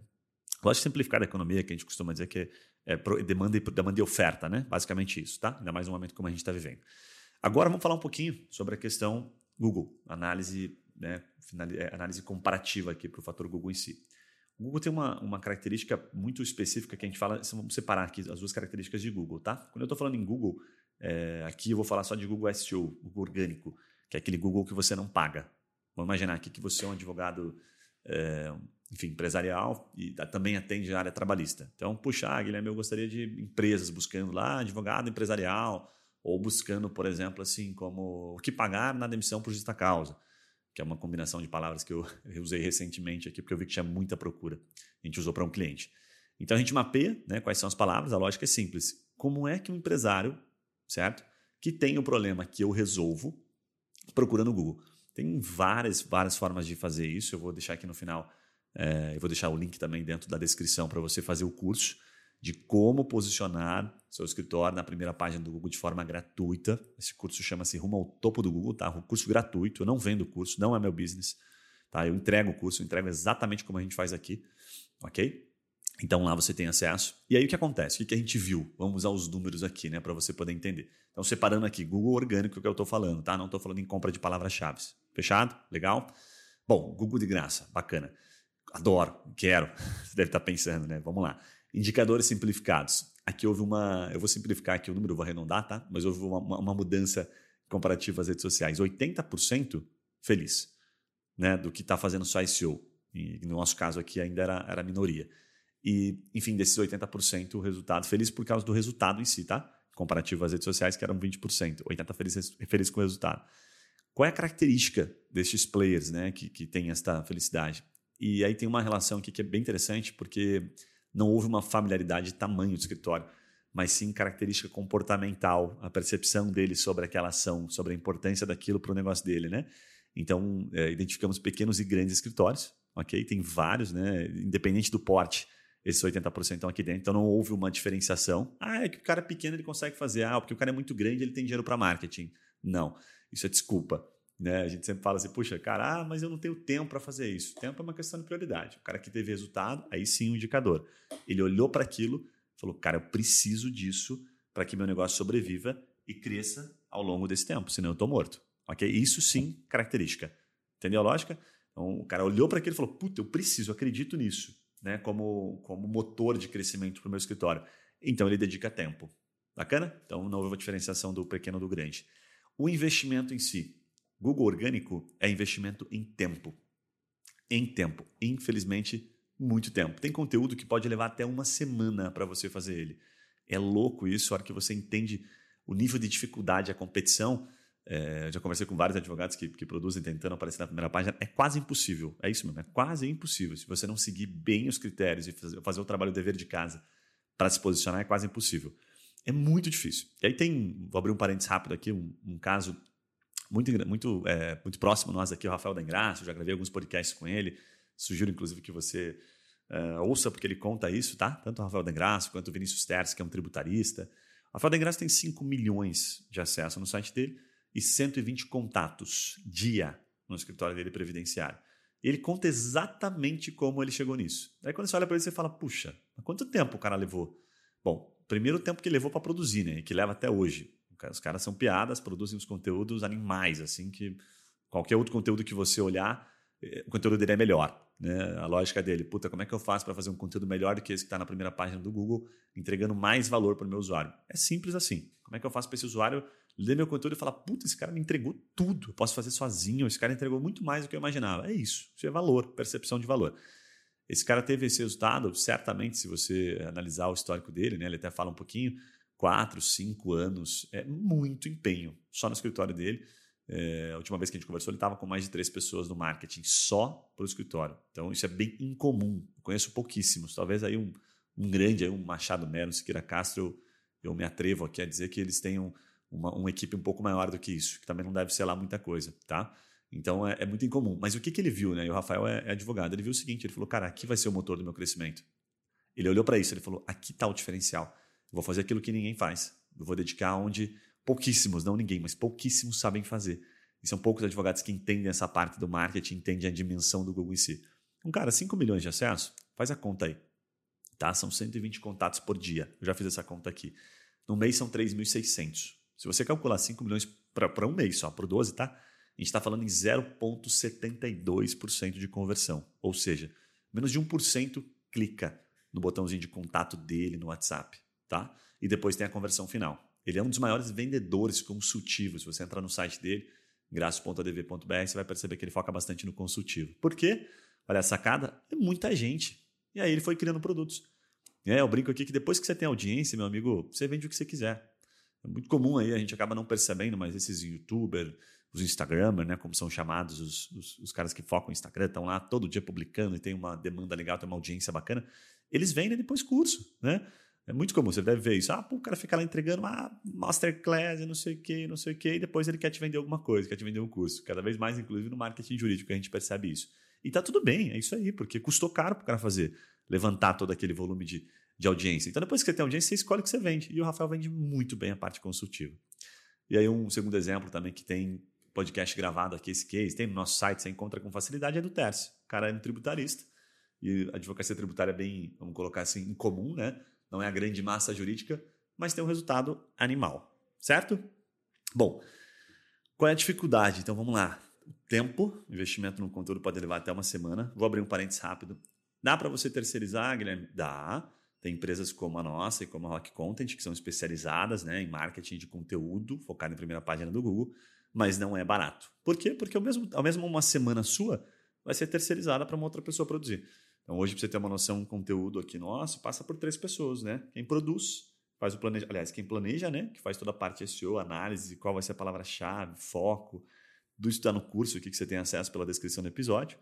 lógica simplificada da economia, que a gente costuma dizer que é, demanda, e, demanda e oferta, né? Basicamente isso, tá? Ainda mais no momento como a gente está vivendo. Agora vamos falar um pouquinho sobre a questão Google, análise, né, é, análise comparativa aqui para o fator Google em si. O Google tem uma, uma característica muito específica que a gente fala, vamos separar aqui as duas características de Google, tá? Quando eu estou falando em Google, é, aqui eu vou falar só de Google SEO, Google orgânico, que é aquele Google que você não paga. Vamos imaginar aqui que você é um advogado, é, enfim, empresarial e também atende a área trabalhista. Então, puxa, ah, Guilherme, eu gostaria de empresas buscando lá advogado empresarial, ou buscando, por exemplo, assim, como o que pagar na demissão por justa causa, que é uma combinação de palavras que eu, usei recentemente aqui, porque eu vi que tinha muita procura. A gente usou para um cliente. Então a gente mapeia né, quais são as palavras, a lógica é simples. Como é que um empresário, certo? Que tem o problema que eu resolvo, procura no Google. Tem várias, várias formas de fazer isso. Eu vou deixar aqui no final, é, eu vou deixar o link também dentro da descrição para você fazer o curso de como posicionar seu escritório na primeira página do Google de forma gratuita. Esse curso chama-se Rumo ao Topo do Google, tá? Um curso gratuito. Eu não vendo o curso, não é meu business, tá? Eu entrego o curso, eu entrego exatamente como a gente faz aqui, ok? Então lá você tem acesso. E aí o que acontece? O que a gente viu? Vamos usar os números aqui, né, para você poder entender. Então separando aqui, Google orgânico que eu estou falando, tá? Não estou falando em compra de palavras-chave. Fechado? Legal? Bom, Google de graça, bacana. Adoro, quero. Você deve estar pensando, né? Vamos lá. Indicadores simplificados. Aqui houve uma. Eu vou simplificar aqui o número, vou arredondar, tá? Mas houve uma, uma mudança comparativa às redes sociais. 80% feliz né, do que está fazendo só SEO. E no nosso caso aqui ainda era, era minoria. E, enfim, desses 80%, o resultado feliz por causa do resultado em si, tá? Comparativo às redes sociais, que eram 20%. 80% feliz, feliz com o resultado. Qual é a característica destes players né, que, que tem esta felicidade? E aí tem uma relação aqui que é bem interessante, porque não houve uma familiaridade de tamanho do escritório, mas sim característica comportamental, a percepção dele sobre aquela ação, sobre a importância daquilo para o negócio dele, né? Então, é, identificamos pequenos e grandes escritórios, ok? Tem vários, né? Independente do porte, esses 80% estão aqui dentro, então não houve uma diferenciação. Ah, é que o cara é pequeno ele consegue fazer, ah, porque o cara é muito grande ele tem dinheiro para marketing. Não, isso é desculpa. Né? A gente sempre fala assim, puxa, cara, ah, mas eu não tenho tempo para fazer isso. Tempo é uma questão de prioridade. O cara que teve resultado, aí sim o um indicador. Ele olhou para aquilo, falou, cara, eu preciso disso para que meu negócio sobreviva e cresça ao longo desse tempo, senão eu estou morto. Ok? Isso sim, característica. Entendeu a lógica? Então, o cara olhou para aquilo e falou, puta, eu preciso, acredito nisso, né? Como, como motor de crescimento para o meu escritório. Então ele dedica tempo. Bacana? Então não houve a diferenciação do pequeno do grande. O investimento em si. Google orgânico é investimento em tempo. Em tempo. Infelizmente, muito tempo. Tem conteúdo que pode levar até uma semana para você fazer ele. É louco isso, a hora que você entende o nível de dificuldade, a competição. É, já conversei com vários advogados que, que produzem tentando aparecer na primeira página. É quase impossível. É isso mesmo, é quase impossível. Se você não seguir bem os critérios e fazer, fazer o trabalho dever de casa para se posicionar, é quase impossível. É muito difícil. E aí tem, vou abrir um parênteses rápido aqui, um, um caso muito, muito, é, muito próximo nós aqui, o Rafael da eu já gravei alguns podcasts com ele, sugiro inclusive que você é, ouça, porque ele conta isso, tá? Tanto o Rafael da Engraça quanto o Vinícius Terce, que é um tributarista. O Rafael da Engraça tem 5 milhões de acessos no site dele e 120 contatos dia no escritório dele previdenciário. Ele conta exatamente como ele chegou nisso. Aí quando você olha para ele, você fala, puxa, quanto tempo o cara levou? Bom, primeiro o tempo que levou para produzir, né? E que leva até hoje. Os caras são piadas, produzem os conteúdos animais, assim, que qualquer outro conteúdo que você olhar, eh, o conteúdo dele é melhor. Né? A lógica dele, puta, como é que eu faço para fazer um conteúdo melhor do que esse que está na primeira página do Google, entregando mais valor para o meu usuário? É simples assim. Como é que eu faço para esse usuário ler meu conteúdo e falar, puta, esse cara me entregou tudo, eu posso fazer sozinho, esse cara entregou muito mais do que eu imaginava. É isso, isso é valor, percepção de valor. Esse cara teve esse resultado, certamente, se você analisar o histórico dele, né, ele até fala um pouquinho, quatro, cinco anos, é muito empenho só no escritório dele. É, a última vez que a gente conversou, ele estava com mais de três pessoas no marketing só para o escritório. Então isso é bem incomum. Eu conheço pouquíssimos. Talvez aí um, um grande, aí um Machado Melo, Siqueira Castro, eu, eu me atrevo aqui a dizer que eles tenham uma, uma, equipe um pouco maior do que isso, que também não deve ser lá muita coisa, tá? Então é, é muito incomum. Mas o que, que ele viu, né? E o Rafael é, é advogado. Ele viu o seguinte: ele falou, cara, aqui vai ser o motor do meu crescimento. Ele olhou para isso, ele falou, aqui está o diferencial vou fazer aquilo que ninguém faz. Eu vou dedicar onde pouquíssimos, não ninguém, mas pouquíssimos sabem fazer. E são poucos advogados que entendem essa parte do marketing, entendem a dimensão do Google em si. Um cara, 5 milhões de acessos, faz a conta aí. Tá? São 120 contatos por dia. Eu já fiz essa conta aqui. No mês são 3.600. Se você calcular 5 milhões para um mês só, por 12, tá? A gente está falando em 0,72% de conversão. Ou seja, menos de 1% clica no botãozinho de contato dele no WhatsApp tá? E depois tem a conversão final. Ele é um dos maiores vendedores consultivos. Se você entrar no site dele, graças.adv.br, você vai perceber que ele foca bastante no consultivo. Por quê? Olha, a sacada é muita gente. E aí ele foi criando produtos. É, eu brinco aqui que depois que você tem audiência, meu amigo, você vende o que você quiser. É muito comum aí, a gente acaba não percebendo, mas esses youtubers, os instagramers, né, como são chamados, os, os, os caras que focam no Instagram, estão lá todo dia publicando e tem uma demanda legal, tem uma audiência bacana, eles vendem depois curso, né? É muito comum, você deve ver isso. Ah, pô, o cara fica lá entregando uma masterclass e não sei o que, não sei o que, e depois ele quer te vender alguma coisa, quer te vender um curso. Cada vez mais, inclusive, no marketing jurídico, a gente percebe isso. E tá tudo bem, é isso aí, porque custou caro pro cara fazer, levantar todo aquele volume de, de audiência. Então, depois que você tem audiência, você escolhe o que você vende. E o Rafael vende muito bem a parte consultiva. E aí, um segundo exemplo também que tem podcast gravado aqui, esse case, tem no nosso site, você encontra com facilidade, é do Tércio. O cara é um tributarista. E a advocacia tributária é bem, vamos colocar assim, incomum, né? não é a grande massa jurídica, mas tem um resultado animal, certo? Bom, qual é a dificuldade? Então vamos lá. O tempo, investimento no conteúdo pode levar até uma semana. Vou abrir um parênteses rápido. Dá para você terceirizar, Guilherme? Dá. Tem empresas como a nossa e como a Rock Content, que são especializadas né, em marketing de conteúdo, focado em primeira página do Google, mas não é barato. Por quê? Porque ao mesmo, ao mesmo uma semana sua vai ser terceirizada para uma outra pessoa produzir. Então, hoje, para você ter uma noção, um conteúdo aqui nosso passa por três pessoas, né? Quem produz, faz o planejamento, aliás, quem planeja, né? Que faz toda a parte SEO, análise, qual vai ser a palavra-chave, foco, tudo isso está no curso aqui que você tem acesso pela descrição do episódio.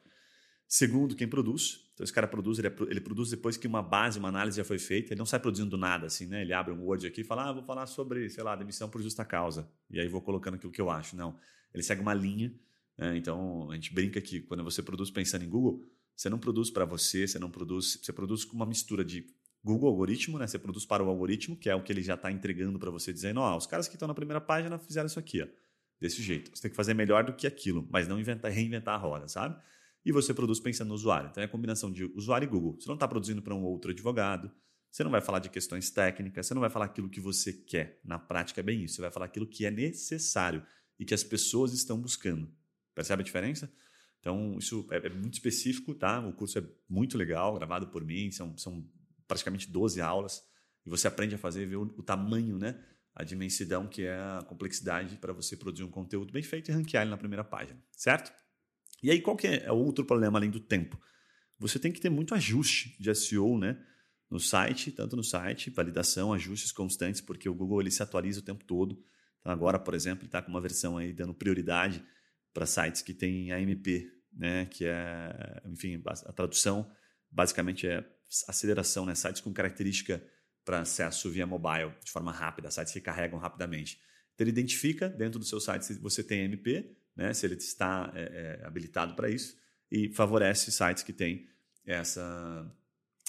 Segundo, quem produz. Então, esse cara produz, ele, é, ele, produz depois que uma base, uma análise já foi feita. Ele não sai produzindo do nada, assim, né? Ele abre um Word aqui e fala, ah, vou falar sobre, sei lá, demissão por justa causa. E aí vou colocando aquilo que eu acho. Não. Ele segue uma linha. Né? Então, a gente brinca que quando você produz pensando em Google, você não produz para você, você não produz, você produz com uma mistura de Google algoritmo, né? Você produz para o algoritmo, que é o que ele já está entregando para você, dizendo, ó, oh, os caras que estão na primeira página fizeram isso aqui, ó, desse jeito. Você tem que fazer melhor do que aquilo, mas não inventar, reinventar a roda, sabe? E você produz pensando no usuário. Então é a combinação de usuário e Google. Você não está produzindo para um outro advogado, você não vai falar de questões técnicas, você não vai falar aquilo que você quer. Na prática é bem isso. Você vai falar aquilo que é necessário e que as pessoas estão buscando. Percebe a diferença? Então, isso é, é, muito específico, tá? O curso é muito legal, gravado por mim, são, são praticamente 12 aulas, e você aprende a fazer, ver o, o tamanho, né? a dimensidão que é a complexidade para você produzir um conteúdo bem feito e ranquear ele na primeira página, certo? E aí qual que é o outro problema além do tempo? Você tem que ter muito ajuste de SEO, né? No site, tanto no site, validação, ajustes constantes, porque o Google ele se atualiza o tempo todo. Então agora, por exemplo, está com uma versão aí dando prioridade para sites que têm AMP, né? Que é, enfim, a tradução basicamente é aceleração, né? Sites com característica para acesso via mobile, de forma rápida, sites que carregam rapidamente. Então ele identifica dentro do seu site se você tem MP, né? Se ele está é, é, habilitado para isso e favorece sites que têm essa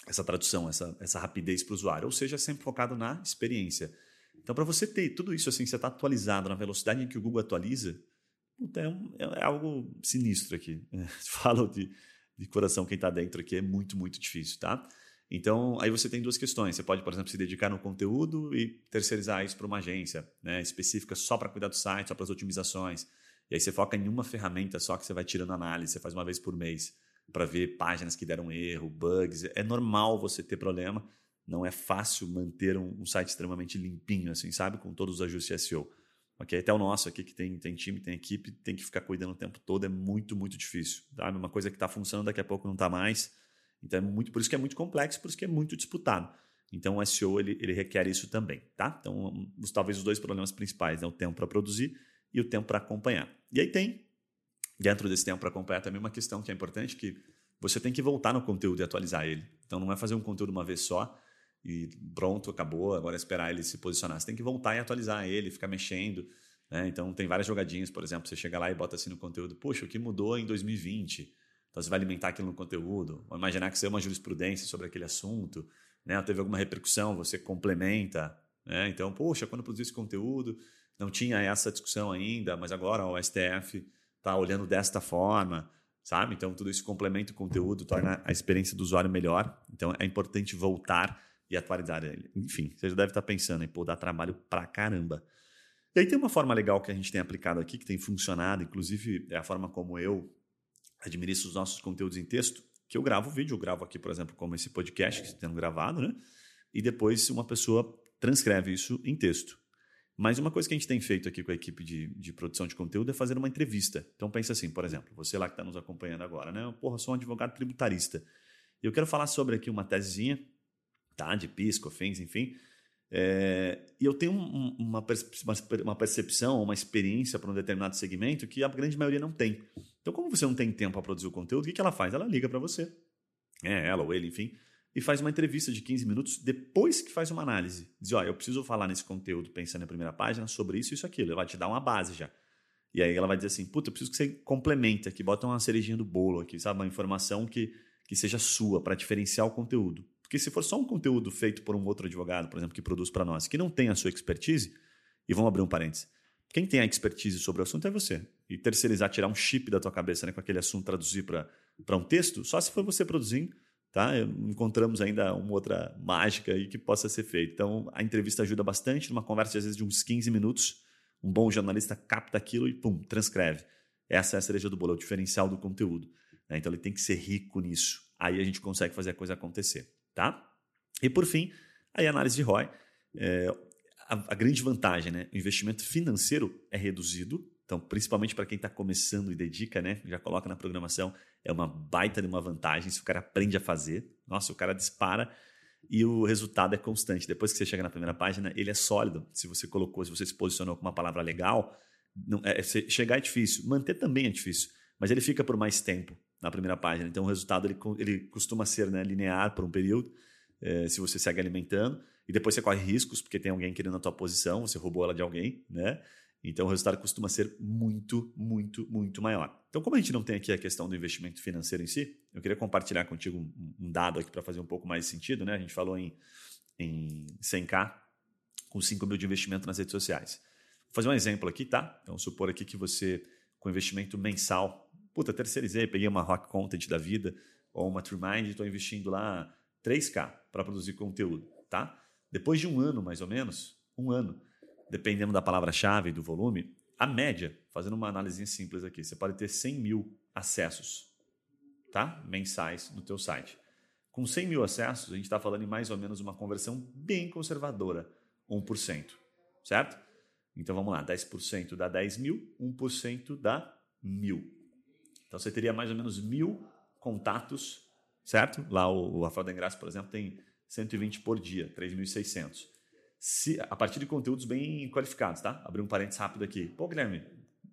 essa tradução, essa, essa rapidez para o usuário, ou seja, sempre focado na experiência. Então, para você ter tudo isso assim, você está atualizado na velocidade em que o Google atualiza, é, um, é algo sinistro aqui. Falo de, de coração quem está dentro aqui, é muito, muito difícil, tá? Então, aí você tem duas questões. Você pode, por exemplo, se dedicar no conteúdo e terceirizar isso para uma agência né, específica só para cuidar do site, só para as otimizações. E aí você foca em uma ferramenta só que você vai tirando análise, você faz uma vez por mês para ver páginas que deram erro, bugs. É normal você ter problema. Não é fácil manter um, um site extremamente limpinho, assim, sabe? Com todos os ajustes SEO. Ok, até o nosso aqui que tem, tem time, tem equipe, tem que ficar cuidando o tempo todo, é muito, muito difícil. Tá? Uma coisa que está funcionando daqui a pouco não está mais. Então é muito, por isso que é muito complexo, por isso que é muito disputado. Então o SEO ele, ele requer isso também, tá? Então os, talvez os dois problemas principais, né? o tempo para produzir e o tempo para acompanhar. E aí tem dentro desse tempo para acompanhar também uma questão que é importante que você tem que voltar no conteúdo e atualizar ele. Então não é fazer um conteúdo uma vez só e pronto, acabou, agora é esperar ele se posicionar. Você tem que voltar e atualizar ele, ficar mexendo. Né? Então tem várias jogadinhas, por exemplo, você chega lá e bota assim no conteúdo, poxa, o que mudou em 2020? Então você vai alimentar aquilo no conteúdo, ou imaginar que você é uma jurisprudência sobre aquele assunto, né? Ou teve alguma repercussão, você complementa. Né? Então, poxa, quando eu produzi esse conteúdo, não tinha essa discussão ainda, mas agora o STF está olhando desta forma sabe? Então, tudo isso complementa o conteúdo, torna a experiência do usuário melhor. Então, é importante voltar e atualizar ele. Enfim, você já deve estar pensando em, pô, dá trabalho pra caramba. E aí tem uma forma legal que a gente tem aplicado aqui, que tem funcionado, inclusive é a forma como eu administro os nossos conteúdos em texto, que eu gravo o vídeo, eu gravo aqui, por exemplo, como esse podcast que está sendo gravado, né? E depois uma pessoa transcreve isso em texto. Mas uma coisa que a gente tem feito aqui com a equipe de, de produção de conteúdo é fazer uma entrevista. Então pensa assim, por exemplo, você lá que está nos acompanhando agora, né? Porra, sou um advogado tributarista. Eu quero falar sobre aqui uma tesezinha, tá? De PIS, COFINS, enfim. É, e eu tenho um, uma, uma percepção, uma experiência para um determinado segmento que a grande maioria não tem. Então, como você não tem tempo para produzir o conteúdo, o que, que ela faz? Ela liga para você, é ela ou ele, enfim, e faz uma entrevista de 15 minutos depois que faz uma análise. Diz, ó, eu preciso falar nesse conteúdo pensando na primeira página sobre isso, isso, aquilo. Ela vai te dar uma base já. E aí ela vai dizer assim, puta, eu preciso que você complemente aqui, bota uma cerejinha do bolo aqui, sabe? Uma informação que, que seja sua para diferenciar o conteúdo. Porque se for só um conteúdo feito por um outro advogado, por exemplo, que produz para nós, que não tem a sua expertise, e vamos abrir um parênteses, quem tem a expertise sobre o assunto é você. E terceirizar, tirar um chip da tua cabeça né, com aquele assunto, traduzir para um texto, só se for você produzindo tá? Encontramos ainda uma outra mágica aí que possa ser feita. Então, a entrevista ajuda bastante, numa conversa às vezes de uns 15 minutos, um bom jornalista capta aquilo e pum, transcreve. Essa é a cereja do bolo, é o diferencial do conteúdo. Né? Então, ele tem que ser rico nisso. Aí a gente consegue fazer a coisa acontecer, tá? E por fim, a análise de ROI. É, a, a grande vantagem, né? O investimento financeiro é reduzido, então, principalmente para quem está começando e dedica, né? Já coloca na programação, é uma baita de uma vantagem. Se o cara aprende a fazer, nossa, o cara dispara e o resultado é constante. Depois que você chega na primeira página, ele é sólido. Se você colocou, se você se posicionou com uma palavra legal, não, é, chegar é difícil, manter também é difícil, mas ele fica por mais tempo na primeira página. Então, o resultado ele, ele costuma ser né, linear por um período, é, se você segue alimentando, e depois você corre riscos, porque tem alguém querendo a tua posição, você roubou ela de alguém, né? Então o resultado costuma ser muito, muito, muito maior. Então, como a gente não tem aqui a questão do investimento financeiro em si, eu queria compartilhar contigo um, dado aqui para fazer um pouco mais sentido. Né? A gente falou em, em 100k com 5 mil de investimento nas redes sociais. Vou fazer um exemplo aqui, tá? Então, supor aqui que você, com investimento mensal, puta, terceirizei, peguei uma Rock Content da vida ou uma TrueMind e estou investindo lá 3k para produzir conteúdo, tá? Depois de um ano, mais ou menos, um ano, dependendo da palavra-chave e do volume, a média, fazendo uma análise simples aqui, você pode ter 100 mil acessos tá? mensais no teu site. Com 100 mil acessos, a gente está falando em mais ou menos uma conversão bem conservadora, 1%. certo? Então vamos lá, 10% dá 10 mil, 1% dá mil. Então você teria mais ou menos mil contatos, certo? Lá o, o por exemplo, tem 120 por dia, 3.600. Se, a partir de conteúdos bem qualificados, tá? Abrir um parênteses rápido aqui. Pô, Guilherme,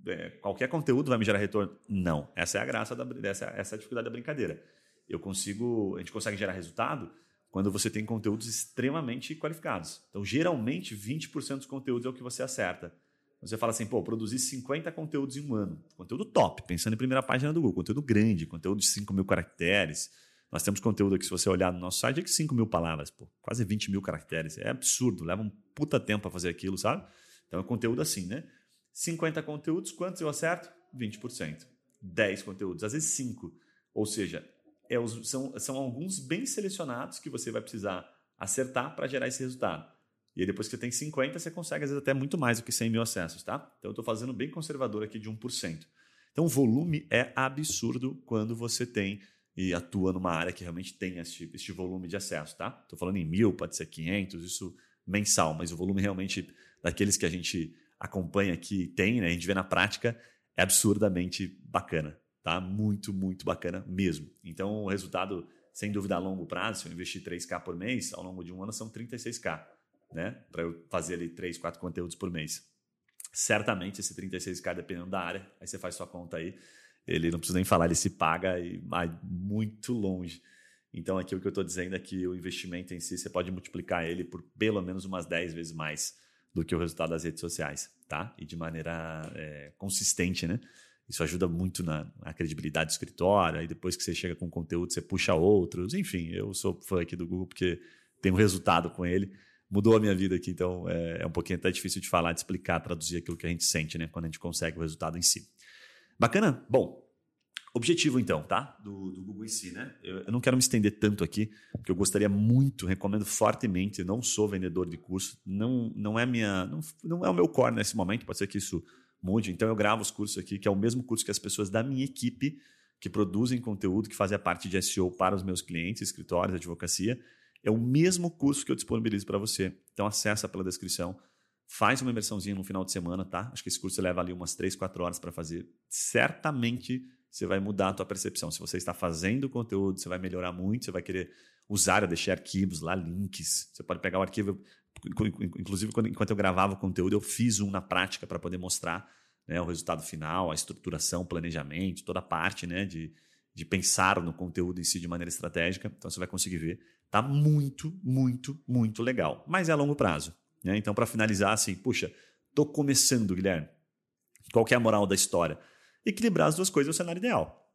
é, qualquer conteúdo vai me gerar retorno? Não. Essa é a graça, da, essa, essa é a dificuldade da brincadeira. Eu consigo, a gente consegue gerar resultado quando você tem conteúdos extremamente qualificados. Então, geralmente, 20% dos conteúdos é o que você acerta. Você fala assim, pô, produzir 50 conteúdos em um ano. Conteúdo top, pensando em primeira página do Google. Conteúdo grande, conteúdo de 5 mil caracteres. Nós temos conteúdo aqui, se você olhar no nosso site, é de 5 mil palavras, pô, quase 20 mil caracteres. É absurdo, leva um puta tempo para fazer aquilo, sabe? Então é conteúdo assim, né? 50 conteúdos, quantos eu acerto? 20%. 10 conteúdos, às vezes 5. Ou seja, é os, são, são alguns bem selecionados que você vai precisar acertar para gerar esse resultado. E aí, depois que você tem 50, você consegue, às vezes, até muito mais do que 100 mil acessos, tá? Então, eu estou fazendo bem conservador aqui de 1%. Então, o volume é absurdo quando você tem e atua numa área que realmente tem este, este volume de acesso, tá? Estou falando em mil, pode ser 500, isso mensal, mas o volume realmente daqueles que a gente acompanha aqui tem, né? A gente vê na prática, é absurdamente bacana, tá? Muito, muito bacana mesmo. Então, o resultado, sem dúvida, a longo prazo, se eu investir 3K por mês, ao longo de um ano são 36K, né? Para eu fazer ali 3, 4 conteúdos por mês. Certamente esse 36K, dependendo da área, aí você faz sua conta aí, ele não precisa nem falar, ele se paga e vai muito longe. Então, aqui o que eu estou dizendo é que o investimento em si, você pode multiplicar ele por pelo menos umas 10 vezes mais do que o resultado das redes sociais, tá? E de maneira é, consistente, né? Isso ajuda muito na, na, credibilidade do escritório. Aí depois que você chega com conteúdo, você puxa outros. Enfim, eu sou fã aqui do Google porque tem um resultado com ele. Mudou a minha vida aqui, então é, é um pouquinho até difícil de falar, de explicar, traduzir aquilo que a gente sente, né? Quando a gente consegue o resultado em si. Bacana? Bom, Objetivo, então, tá? Do, do, Google em si, né? Eu, eu, não quero me estender tanto aqui, porque eu gostaria muito, recomendo fortemente. não sou vendedor de curso, não, não é minha, não, não é o meu core nesse momento. Pode ser que isso mude. Então eu gravo os cursos aqui, que é o mesmo curso que as pessoas da minha equipe que produzem conteúdo, que fazem a parte de SEO para os meus clientes, escritórios, advocacia, é o mesmo curso que eu disponibilizo para você. Então acessa pela descrição, faz uma imersãozinha no final de semana, tá? Acho que esse curso leva ali umas 3, 4 horas para fazer. Certamente você vai mudar a tua percepção. Se você está fazendo conteúdo, você vai melhorar muito, você vai querer usar, eu deixei arquivos lá, links. Você pode pegar o arquivo, inclusive enquanto eu gravava o conteúdo, eu fiz um na prática para poder mostrar né, o resultado final, a estruturação, o planejamento, toda a parte né, de, de pensar no conteúdo em si de maneira estratégica. Então você vai conseguir ver. Tá muito, muito, muito legal. Mas é a longo prazo. Né? Então, para finalizar, assim, puxa, tô começando, Guilherme. Qual que é a moral da história? Equilibrar as duas coisas é o cenário ideal.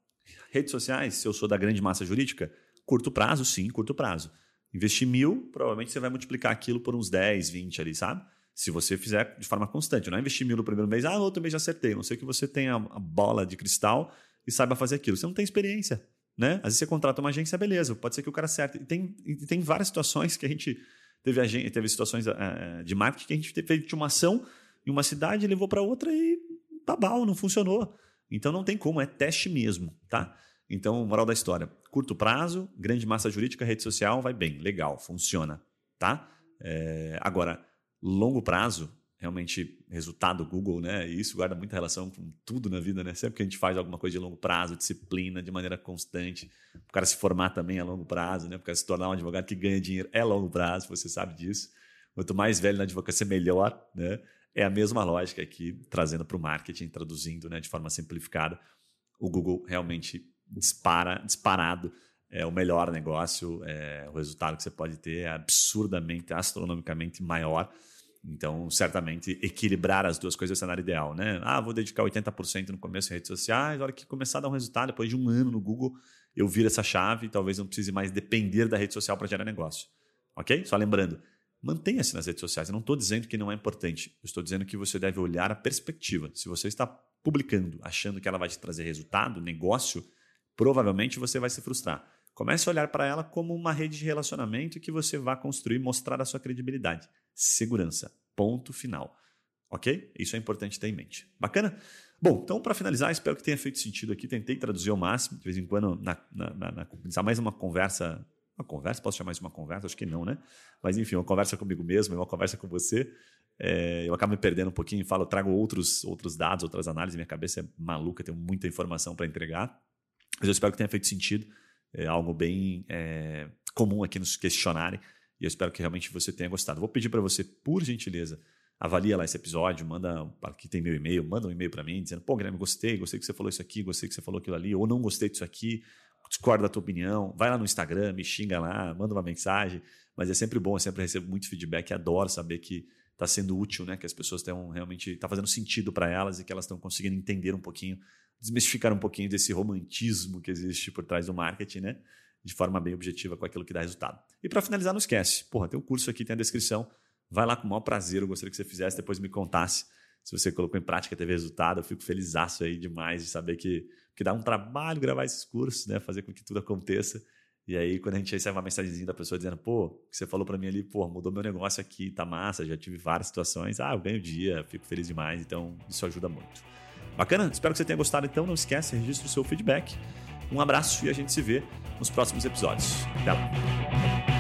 Redes sociais, se eu sou da grande massa jurídica, curto prazo, sim, curto prazo. Investir mil, provavelmente você vai multiplicar aquilo por uns 10, 20 ali, sabe? Se você fizer de forma constante. Não é investir mil no primeiro mês, ah, no outro mês já acertei. Não sei que você tenha a bola de cristal e saiba fazer aquilo. Você não tem experiência. Né? Às vezes você contrata uma agência, beleza, pode ser que o cara acerte. E tem, e tem várias situações que a gente teve, teve situações uh, de marketing que a gente fez uma ação em uma cidade, levou para outra e tá bom, não funcionou. Então não tem como, é teste mesmo, tá? Então, moral da história: curto prazo, grande massa jurídica, rede social, vai bem, legal, funciona, tá? É, agora, longo prazo, realmente resultado Google, né? E isso guarda muita relação com tudo na vida, né? Sempre que a gente faz alguma coisa de longo prazo, disciplina, de maneira constante, o cara se formar também a longo prazo, né? O cara se tornar um advogado que ganha dinheiro é longo prazo, você sabe disso. Quanto mais velho na advocacia, melhor, né? É a mesma lógica aqui, trazendo para o marketing, traduzindo né, de forma simplificada. O Google realmente dispara, disparado é o melhor negócio, é, o resultado que você pode ter é absurdamente, astronomicamente maior. Então, certamente, equilibrar as duas coisas é o cenário ideal, né? Ah, vou dedicar 80% no começo em redes sociais, a hora que começar a dar um resultado, depois de um ano no Google, eu viro essa chave e talvez não precise mais depender da rede social para gerar negócio. Ok? Só lembrando, mantenha-se nas redes sociais. Eu não estou dizendo que não é importante. Eu estou dizendo que você deve olhar a perspectiva. Se você está publicando achando que ela vai te trazer resultado, negócio, provavelmente você vai se frustrar. Comece a olhar para ela como uma rede de relacionamento que você vai construir, mostrar a sua credibilidade. Segurança. Ponto final. Ok? Isso é importante ter em mente. Bacana? Bom, então para finalizar, espero que tenha feito sentido aqui. Tentei traduzir ao máximo, de vez em quando, na, na, na, mais uma conversa uma conversa, posso chamar isso de uma conversa? Acho que não, né? Mas enfim, uma conversa comigo mesmo, uma conversa com você. é, eu acabo me perdendo um pouquinho, falo, trago outros, outros dados, outras análises, minha cabeça é maluca, tenho muita informação para entregar, mas eu espero que tenha feito sentido, é algo bem é, comum aqui nos questionarem, e eu espero que realmente você tenha gostado. Vou pedir para você, por gentileza, avalia lá esse episódio, manda, aqui tem meu e-mail, manda um e-mail para mim dizendo, pô, Guilherme, gostei, gostei que você falou isso aqui, gostei que você falou aquilo ali, ou não gostei disso aqui, discorda da tua opinião, vai lá no Instagram, me xinga lá, manda uma mensagem, mas é sempre bom, eu sempre recebo muito feedback, adoro saber que está sendo útil, né? Que as pessoas estão realmente está fazendo sentido para elas e que elas estão conseguindo entender um pouquinho, desmistificar um pouquinho desse romantismo que existe por trás do marketing, né? De forma bem objetiva com aquilo que dá resultado. E para finalizar, não esquece, porra, tem um curso aqui, tem a descrição. Vai lá com o maior prazer, eu gostaria que você fizesse, depois me contasse se você colocou em prática, teve resultado. Eu fico feliz aí demais de saber que, que dá um trabalho gravar esses cursos, né? Fazer com que tudo aconteça. E aí, quando a gente recebe uma mensagenzinha da pessoa dizendo, pô, o que você falou para mim ali, pô, mudou meu negócio aqui, tá massa, já tive várias situações, ah, eu ganho dia, fico feliz demais, então isso ajuda muito. Bacana? Espero que você tenha gostado, então não esquece, registre o seu feedback. Um abraço e a gente se vê nos próximos episódios. Até lá!